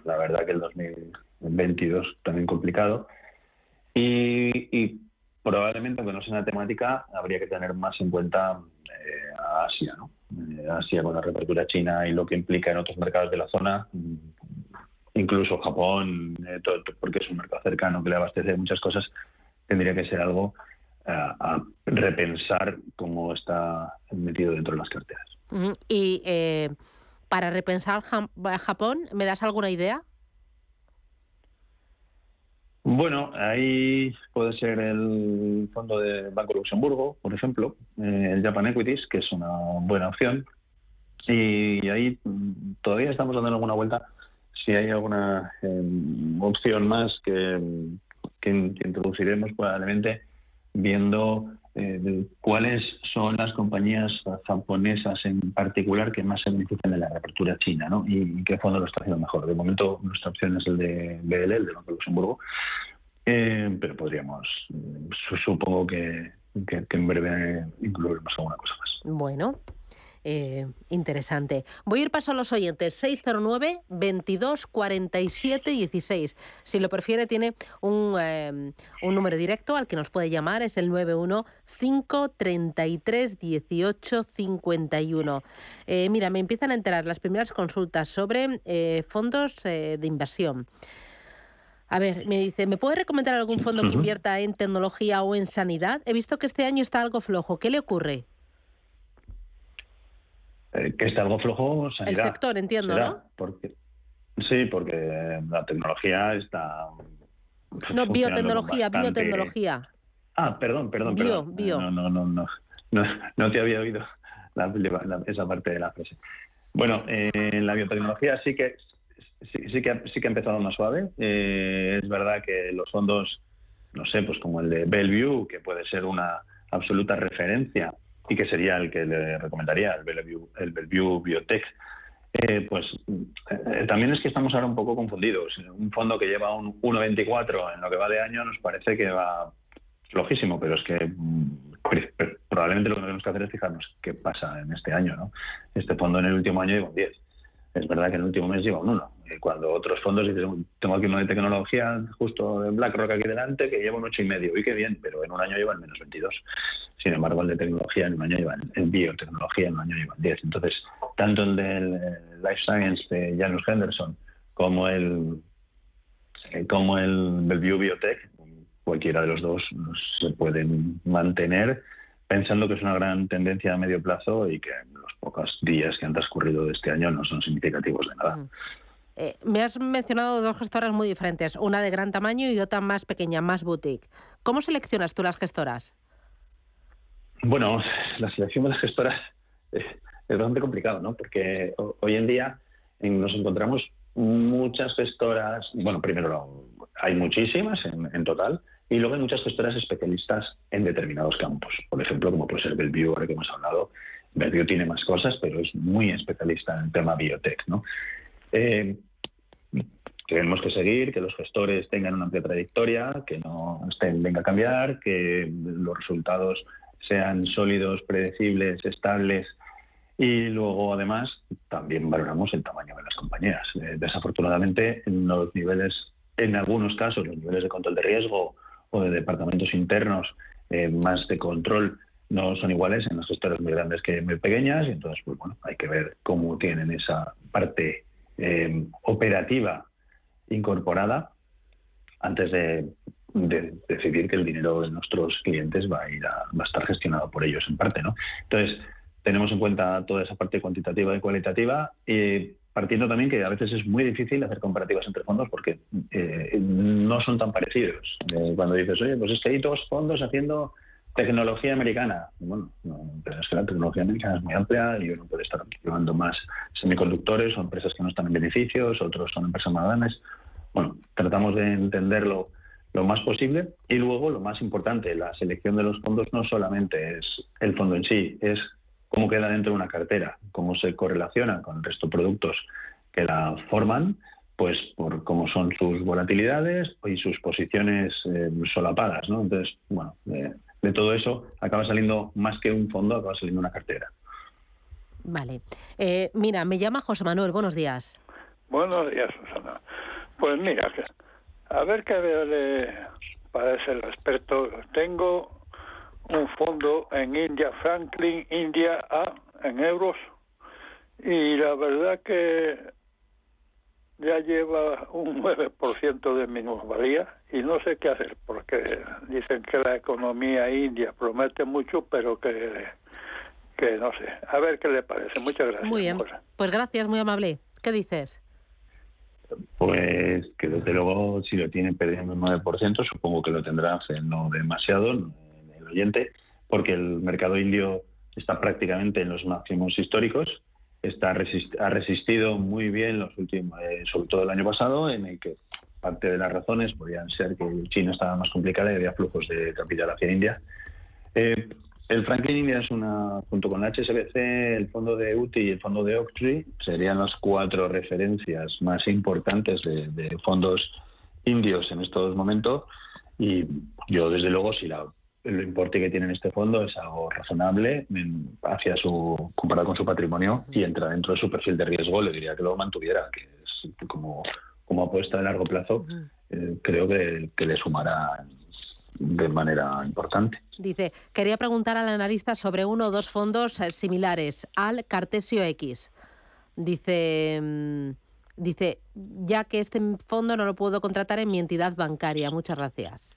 la verdad que el 2022 también complicado. Y, probablemente, aunque no sea una temática, habría que tener más en cuenta eh, a Asia, ¿no? Eh, Asia con la reapertura china y lo que implica en otros mercados de la zona, mm, incluso Japón, porque es un mercado cercano que le abastece muchas cosas, tendría que ser algo a repensar cómo está metido dentro de las carteras. Y para repensar Japón, ¿me das alguna idea? Bueno, ahí puede ser el fondo de Banco Luxemburgo, por ejemplo, eh, el Japan Equities, que es una buena opción. Y ahí mm, todavía estamos dando alguna vuelta si hay alguna em, opción más que, que, introduciremos probablemente viendo eh, cuáles son las compañías japonesas en particular que más se benefician de la reapertura china ¿no? y, qué fondo lo está haciendo mejor. De momento nuestra opción es el de BL, el de Banco Luxemburgo, eh, pero podríamos, supongo que, que, que en breve incluiremos alguna cosa más. Bueno, eh, interesante. Voy a ir paso a los oyentes. 609 22 47 16. Si lo prefiere, tiene un, eh, un número directo al que nos puede llamar. Es el 91 533 18 51. mira, me empiezan a enterar las primeras consultas sobre eh, fondos de inversión. A ver, me dice, ¿me puede recomendar algún fondo que invierta en tecnología o en sanidad? He visto que este año está algo flojo. ¿Qué le ocurre? Eh, que está algo flojo El sector, entiendo, ¿no? Porque, sí, porque la tecnología está... No, biotecnología, biotecnología. Ah, perdón, perdón, bio, perdón. Bio. No, no, no, no, no, te había oído esa parte de la frase. Bueno, eh, la biotecnología sí que sí, que, sí que ha empezado más suave. Eh, es verdad que los fondos, no sé, pues como el de Bellevue, que puede ser una absoluta referencia y que sería el que le recomendaría, el Bellevue, el Bellevue Biotech, eh, pues eh, también es que estamos ahora un poco confundidos. Un fondo que lleva un 1,24 en lo que va de año nos parece que va flojísimo, pero es que mm, probablemente lo que tenemos que hacer es fijarnos qué pasa en este año. ¿no? Este fondo en el último año lleva un 10. Es verdad que en el último mes lleva un 1 cuando otros fondos dicen, tengo aquí uno de tecnología, justo en BlackRock aquí delante, que lleva un ocho y medio, y qué bien, pero en un año lleva el menos 22. Sin embargo, el de tecnología en un año lleva, el biotecnología en un año lleva el 10. Entonces, tanto el del Life Science de Janus Henderson como el eh, como el Bellevue Biotech, cualquiera de los dos se pueden mantener pensando que es una gran tendencia a medio plazo y que los pocos días que han transcurrido de este año no son significativos de nada. Eh, me has mencionado dos gestoras muy diferentes, una de gran tamaño y otra más pequeña, más boutique. ¿Cómo seleccionas tú las gestoras? Bueno, la selección de las gestoras es, bastante complicado, ¿no? Porque hoy en día nos encontramos muchas gestoras, bueno, primero hay muchísimas en, total, y luego hay muchas gestoras especialistas en determinados campos. Por ejemplo, como puede ser Bellevue, ahora que hemos hablado. Bellevue tiene más cosas, pero es muy especialista en el tema biotech, ¿no? Eh, tenemos que seguir, que los gestores tengan una amplia trayectoria, que no estén, venga a cambiar, que los resultados sean sólidos, predecibles, estables y luego además también valoramos el tamaño de las compañías. Eh, desafortunadamente en los niveles, en algunos casos, los niveles de control de riesgo o de departamentos internos eh, más de control no son iguales en las gestoras muy grandes que muy pequeñas y entonces pues bueno hay que ver cómo tienen esa parte eh, operativa incorporada antes de, decidir que el dinero de nuestros clientes va a ir a, va a estar gestionado por ellos en parte, ¿no? Entonces tenemos en cuenta toda esa parte cuantitativa y cualitativa y partiendo también que a veces es muy difícil hacer comparativas entre fondos porque eh, no son tan parecidos. Eh, cuando dices, oye, pues es que hay dos fondos haciendo Tecnología americana. Bueno, es que la tecnología americana es muy amplia y uno puede estar llevando más semiconductores o empresas que no están en beneficios, otros son empresas más grandes. Bueno, tratamos de entenderlo lo más posible y luego lo más importante, la selección de los fondos no solamente es el fondo en sí, es cómo queda dentro de una cartera, cómo se correlaciona con el resto de productos que la forman, pues por cómo son sus volatilidades y sus posiciones eh, solapadas, ¿no? Entonces, bueno, de todo eso acaba saliendo más que un fondo, acaba saliendo una cartera. Vale. Eh, mira, me llama José Manuel, buenos días. Buenos días, Susana. Pues mira, a ver qué veo de para ser el experto. Tengo un fondo en India, Franklin India A, en euros, y la verdad que ya lleva un 9% de minusvalía y no sé qué hacer porque dicen que la economía india promete mucho, pero que, que no sé. A ver qué le parece. Muchas gracias. Muy bien. Pues gracias, muy amable. ¿Qué dices? Pues que desde luego si lo tiene perdiendo un 9%, supongo que lo tendrá no demasiado el oyente, porque el mercado indio está prácticamente en los máximos históricos, está ha resistido muy bien los últimos, eh, sobre todo el año pasado, en el que parte de las razones podrían ser que China estaba más complicada y había flujos de capital hacia India. Eh, el Franklin India es una, junto con la HSBC, el fondo de UTI y el fondo de Oaktree, serían las cuatro referencias más importantes de, fondos indios en estos momentos. Y yo, desde luego, si la, el importe que tiene este fondo es algo razonable hacia su comparado con su patrimonio y entra dentro de su perfil de riesgo, le diría que lo mantuviera, que es como, como apuesta de largo plazo, eh, creo que, que le sumará de manera importante. Dice, quería preguntar al analista sobre uno o dos fondos eh, similares al Cartesio X. Dice, mm, dice, ya que este fondo no lo puedo contratar en mi entidad bancaria. Muchas gracias.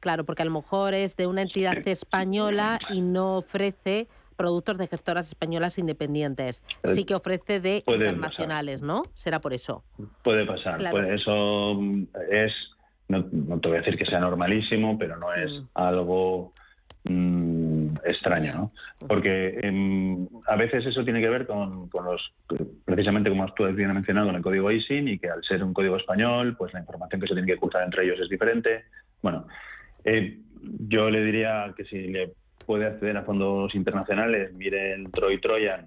Claro, porque a lo mejor es de una entidad española y no ofrece productos de gestoras españolas independientes. Sí que ofrece de internacionales, ¿no? Será por eso. Puede pasar. eso mm, es no, te voy a decir que sea normalísimo, pero no es mm. algo mm, extraño, ¿no? Porque em, a veces eso tiene que ver con, los, precisamente como tú has bien mencionado, con el código ISIN y que al ser un código español, pues la información que se tiene que ocultar entre ellos es diferente. Bueno, eh, yo le diría que si le puede acceder a fondos internacionales, mire el Troy Troyan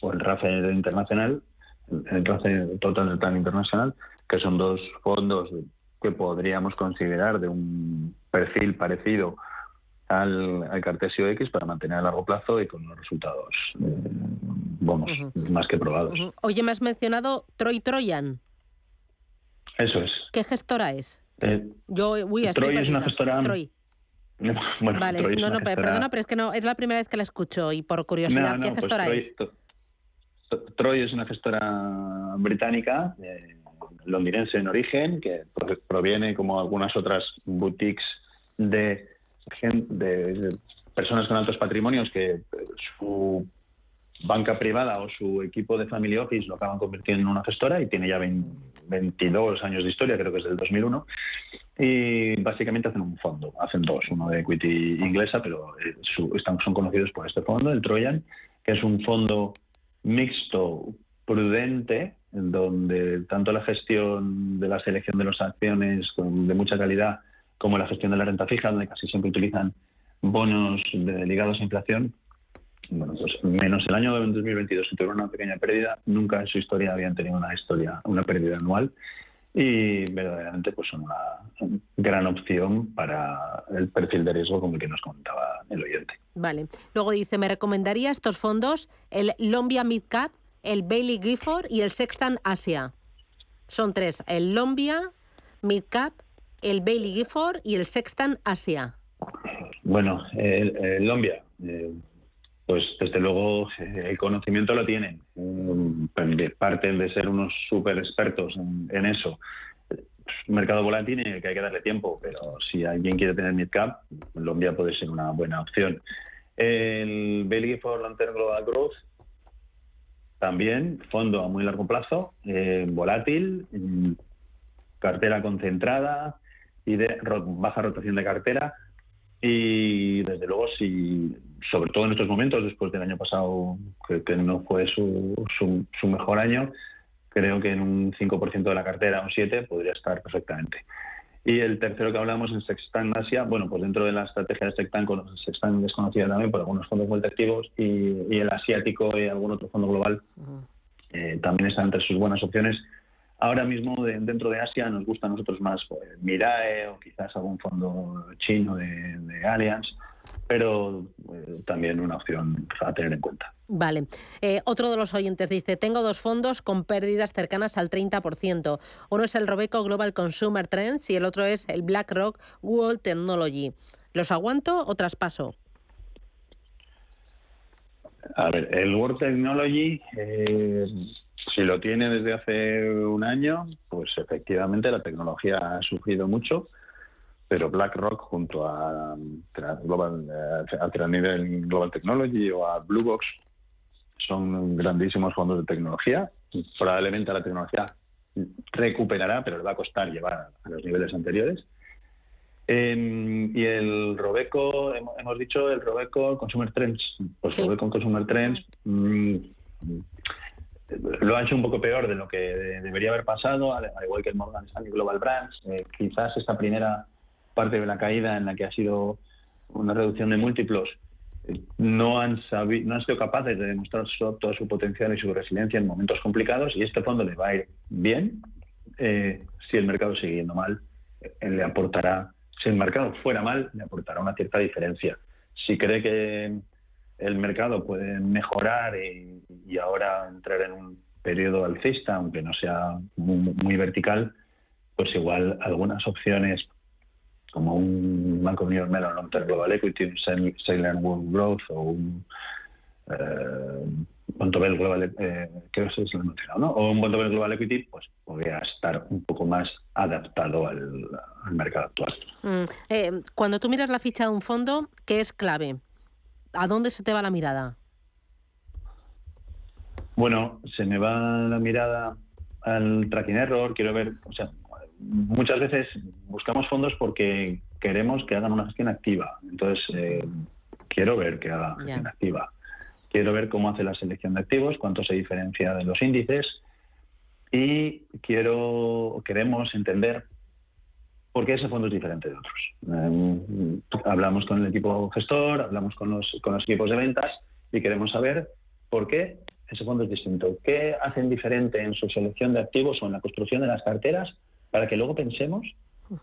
o el RAFE Internacional, el RAFE Total Internacional, que son dos fondos que podríamos considerar de un perfil parecido al, Cartesio X para mantener a largo plazo y con unos resultados, eh, vamos, más que probados. Oye, me has mencionado Troy Troyan. Eso es. ¿Qué gestora es? Eh, Yo, uy, estoy Troy es una gestora... Troy. vale, no, no, perdona, pero es que no, es la primera vez que la escucho y por curiosidad, ¿qué pues gestora es? Troy es una gestora británica eh, londinense en origen, que proviene como algunas otras boutiques de, de personas con altos patrimonios que su banca privada o su equipo de family office lo acaban convirtiendo en una gestora y tiene ya 22 años de historia, creo que es del 2001, y básicamente hacen un fondo, hacen dos, uno de equity inglesa, pero eh, están, son conocidos por este fondo, el Trojan, que es un fondo mixto, prudente, en donde tanto la gestión de la selección de las acciones de mucha calidad como la gestión de la renta fija, donde casi siempre utilizan bonos ligados a inflación, bueno, pues menos el año 2022 que tuvieron una pequeña pérdida, nunca en su historia habían tenido una historia, una pérdida anual y verdaderamente pues son una gran opción para el perfil de riesgo como el que nos comentaba el oyente. Vale. Luego dice, me recomendaría estos fondos, el Lombia Mid Cap, el Bailey Gifford y el Sextan Asia. Son tres, el Lombia, Midcap, el Bailey Gifford y el Sextan Asia. Bueno, el, Lombia, eh, pues desde luego eh, el conocimiento lo tienen. Mm, parten de ser unos súper expertos en, eso. mercado volátil en el que hay que darle tiempo, pero si alguien quiere tener midcap, Lombia puede ser una buena opción. El Bailey Gifford Long Term Global Growth también, fondo a muy largo plazo, eh, volátil, cartera concentrada y de baja rotación de cartera. Y desde luego, si, sobre todo en estos momentos, después del año pasado, que, no fue su, su, mejor año, creo que en un 5% de la cartera, un 7%, podría estar perfectamente. Y el tercero que hablamos en Sextan Asia, bueno, pues dentro de la estrategia de Sextan, Sextan desconocida también por algunos fondos muy activos y, el asiático y algún otro fondo global eh, también están entre sus buenas opciones. Ahora mismo dentro de Asia nos gusta a nosotros más pues, Mirae o quizás algún fondo chino de, de Allianz, pero eh, también una opción a tener en cuenta. Vale. Eh, otro de los oyentes dice, tengo dos fondos con pérdidas cercanas al 30%. Uno es el Robeco Global Consumer Trends y el otro es el BlackRock World Technology. ¿Los aguanto o traspaso? A ver, el World Technology, eh, si lo tiene desde hace un año, pues efectivamente la tecnología ha sufrido mucho, pero BlackRock junto a, Global, eh, a nivel Global Technology o a Blue Box son grandísimos fondos de tecnología. Probablemente la tecnología recuperará, pero le va a costar llevar a los niveles anteriores. y el Robeco, hemos dicho el Robeco Consumer Trends. Pues el Robeco Consumer Trends mm, lo ha hecho un poco peor de lo que debería haber pasado, al igual que el Morgan Stanley Global Brands. Eh, quizás esta primera parte de la caída en la que ha sido una reducción de múltiplos no han, no han sido capaces de demostrar todo su potencial y su resiliencia en momentos complicados y este fondo le va a ir bien eh, si el mercado sigue yendo mal eh, le aportará si el mercado fuera mal le aportará una cierta diferencia si cree que el mercado puede mejorar y, ahora entrar en un periodo alcista aunque no sea muy vertical pues igual algunas opciones como un Banco Unión Mellon Long Term Global Equity, un Salient World Growth o un eh, Bontobel Global, eh, creo lo mencionado, ¿no? O un Bontobel Global Equity, pues podría estar un poco más adaptado al, mercado actual. Mm, eh, cuando tú miras la ficha de un fondo, ¿qué es clave? ¿A dónde se te va la mirada? Bueno, se me va la mirada al tracking error, quiero ver, o sea, muchas veces buscamos fondos porque queremos que hagan una gestión activa. Entonces, eh, quiero ver que haga gestión activa. Quiero ver cómo hace la selección de activos, cuánto se diferencia de los índices y quiero queremos entender por qué ese fondo es diferente de otros. Eh, hablamos con el equipo gestor, hablamos con los, con los equipos de ventas y queremos saber por qué ese fondo es distinto. ¿Qué hacen diferente en su selección de activos o en la construcción de las carteras para que luego pensemos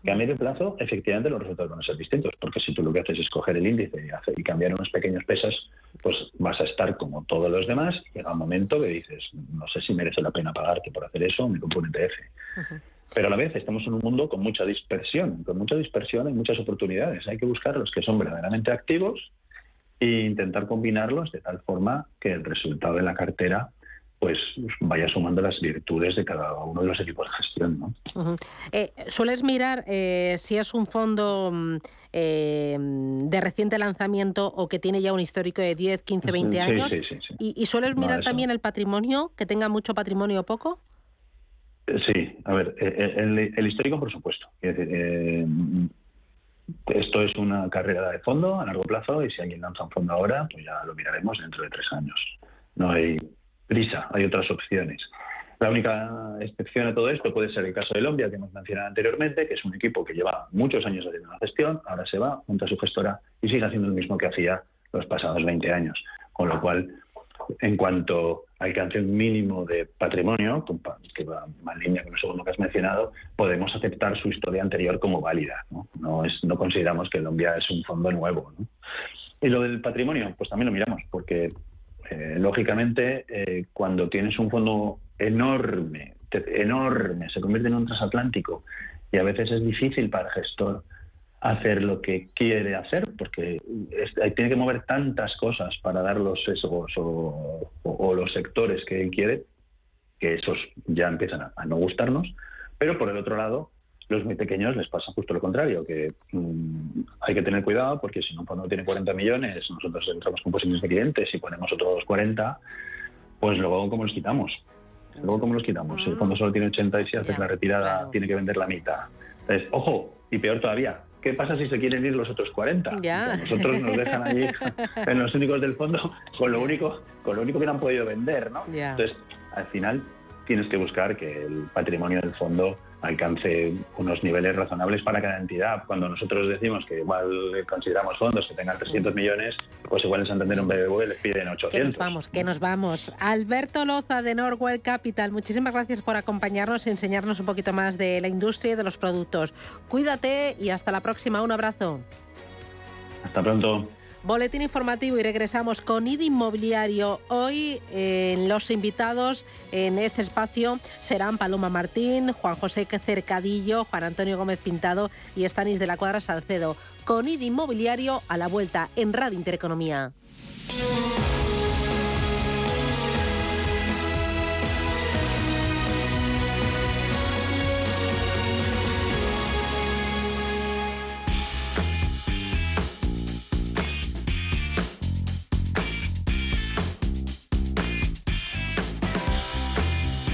que a medio plazo efectivamente los resultados van a ser distintos, porque si tú lo que haces es coger el índice y, cambiar unos pequeños pesos, pues vas a estar como todos los demás, y llega un momento que dices, no sé si merece la pena pagarte por hacer eso, me compro un ETF. Pero a la vez estamos en un mundo con mucha dispersión, con mucha dispersión y muchas oportunidades. Hay que buscar los que son verdaderamente activos e intentar combinarlos de tal forma que el resultado de la cartera pues vaya sumando las virtudes de cada uno de los equipos de gestión. ¿no? Eh, ¿Sueles mirar eh, si es un fondo mm, eh, de reciente lanzamiento o que tiene ya un histórico de 10, 15, 20 años? Sí, sí, sí, ¿Y, sueles mirar también el patrimonio, que tenga mucho patrimonio o poco? Sí, a ver, el, histórico por supuesto. esto es una carrera de fondo a largo plazo y si alguien lanza un fondo ahora, pues ya lo miraremos dentro de tres años. No hay prisa, hay otras opciones. La única excepción a todo esto puede ser el caso de Lombia, que hemos mencionado anteriormente, que es un equipo que lleva muchos años haciendo la gestión, ahora se va junto a su gestora y sigue haciendo lo mismo que hacía los pasados 20 años. Con lo cual, en cuanto alcance un mínimo de patrimonio, que va en línea con el segundo que has mencionado, podemos aceptar su historia anterior como válida. No, no, es, no consideramos que Lombia es un fondo nuevo. Y lo del patrimonio, pues también lo miramos, porque eh, lógicamente, eh, cuando tienes un fondo enorme, enorme, se convierte en un transatlántico y a veces es difícil para el gestor hacer lo que quiere hacer porque tiene que mover tantas cosas para dar los sesgos o, los sectores que quiere que esos ya empiezan a no gustarnos. Pero por el otro lado, los muy pequeños les pasa justo lo contrario, que mm, hay que tener cuidado porque si un fondo tiene 40 millones, nosotros entramos con posiciones de clientes y ponemos otros 40, pues luego ¿cómo los quitamos? Luego ¿cómo los quitamos? Si el fondo solo tiene 80 y si haces la retirada tiene que vender la mitad. Entonces, ojo, y peor todavía, ¿qué pasa si se quieren ir los otros 40? Nosotros nos dejan allí en los únicos del fondo con lo único, con lo único que no han podido vender, ¿no? Entonces, al final tienes que buscar que el patrimonio del fondo alcance unos niveles razonables para cada entidad. Cuando nosotros decimos que igual consideramos fondos que tengan 300 millones, pues igual en Santander un BBV les piden 800. Que nos vamos, que nos vamos. Alberto Loza de Norwell Capital, muchísimas gracias por acompañarnos y enseñarnos un poquito más de la industria y de los productos. Cuídate y hasta la próxima. Un abrazo. Hasta pronto. Boletín informativo y regresamos con ID Inmobiliario. Hoy en los invitados en este espacio serán Paloma Martín, Juan José Cercadillo, Juan Antonio Gómez Pintado y Estanis de la Cuadra Salcedo. Con ID Inmobiliario a la vuelta en Radio Intereconomía.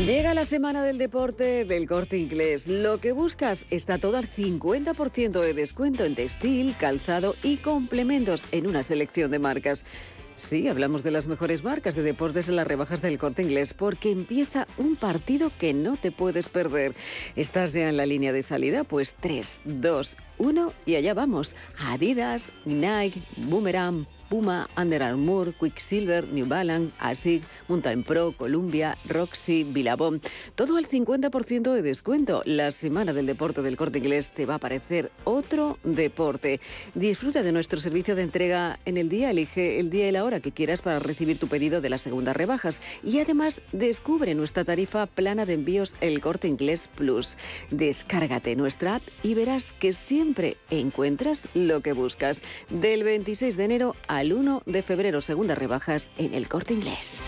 Llega la semana del deporte del corte inglés. Lo que buscas está todo al 50% de descuento en textil, calzado y complementos en una selección de marcas. Sí, hablamos de las mejores marcas de deportes en las rebajas del corte inglés porque empieza un partido que no te puedes perder. ¿Estás ya en la línea de salida? Pues 3, 2, 1 y allá vamos. Adidas, Nike, Boomerang. Puma, Under Armour, Quicksilver, New Balance, ASIC, Mountain Pro, Columbia, Roxy, Billabong. Todo al 50% de descuento. La semana del deporte del corte inglés te va a parecer otro deporte. Disfruta de nuestro servicio de entrega en el día. Elige el día y la hora que quieras para recibir tu pedido de las segundas rebajas. Y además descubre nuestra tarifa plana de envíos El Corte Inglés Plus. Descárgate nuestra app y verás que siempre encuentras lo que buscas. Del 26 de enero a al 1 de febrero, segundas rebajas en el corte inglés.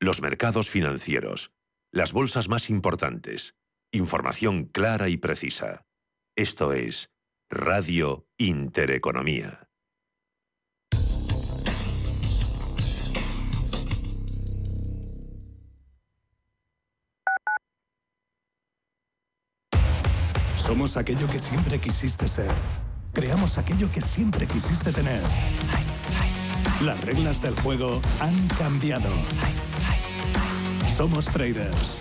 Los mercados financieros. Las bolsas más importantes. Información clara y precisa. Esto es Radio Intereconomía. Somos aquello que siempre quisiste ser. Creamos aquello que siempre quisiste tener. Las reglas del juego han cambiado. Somos traders.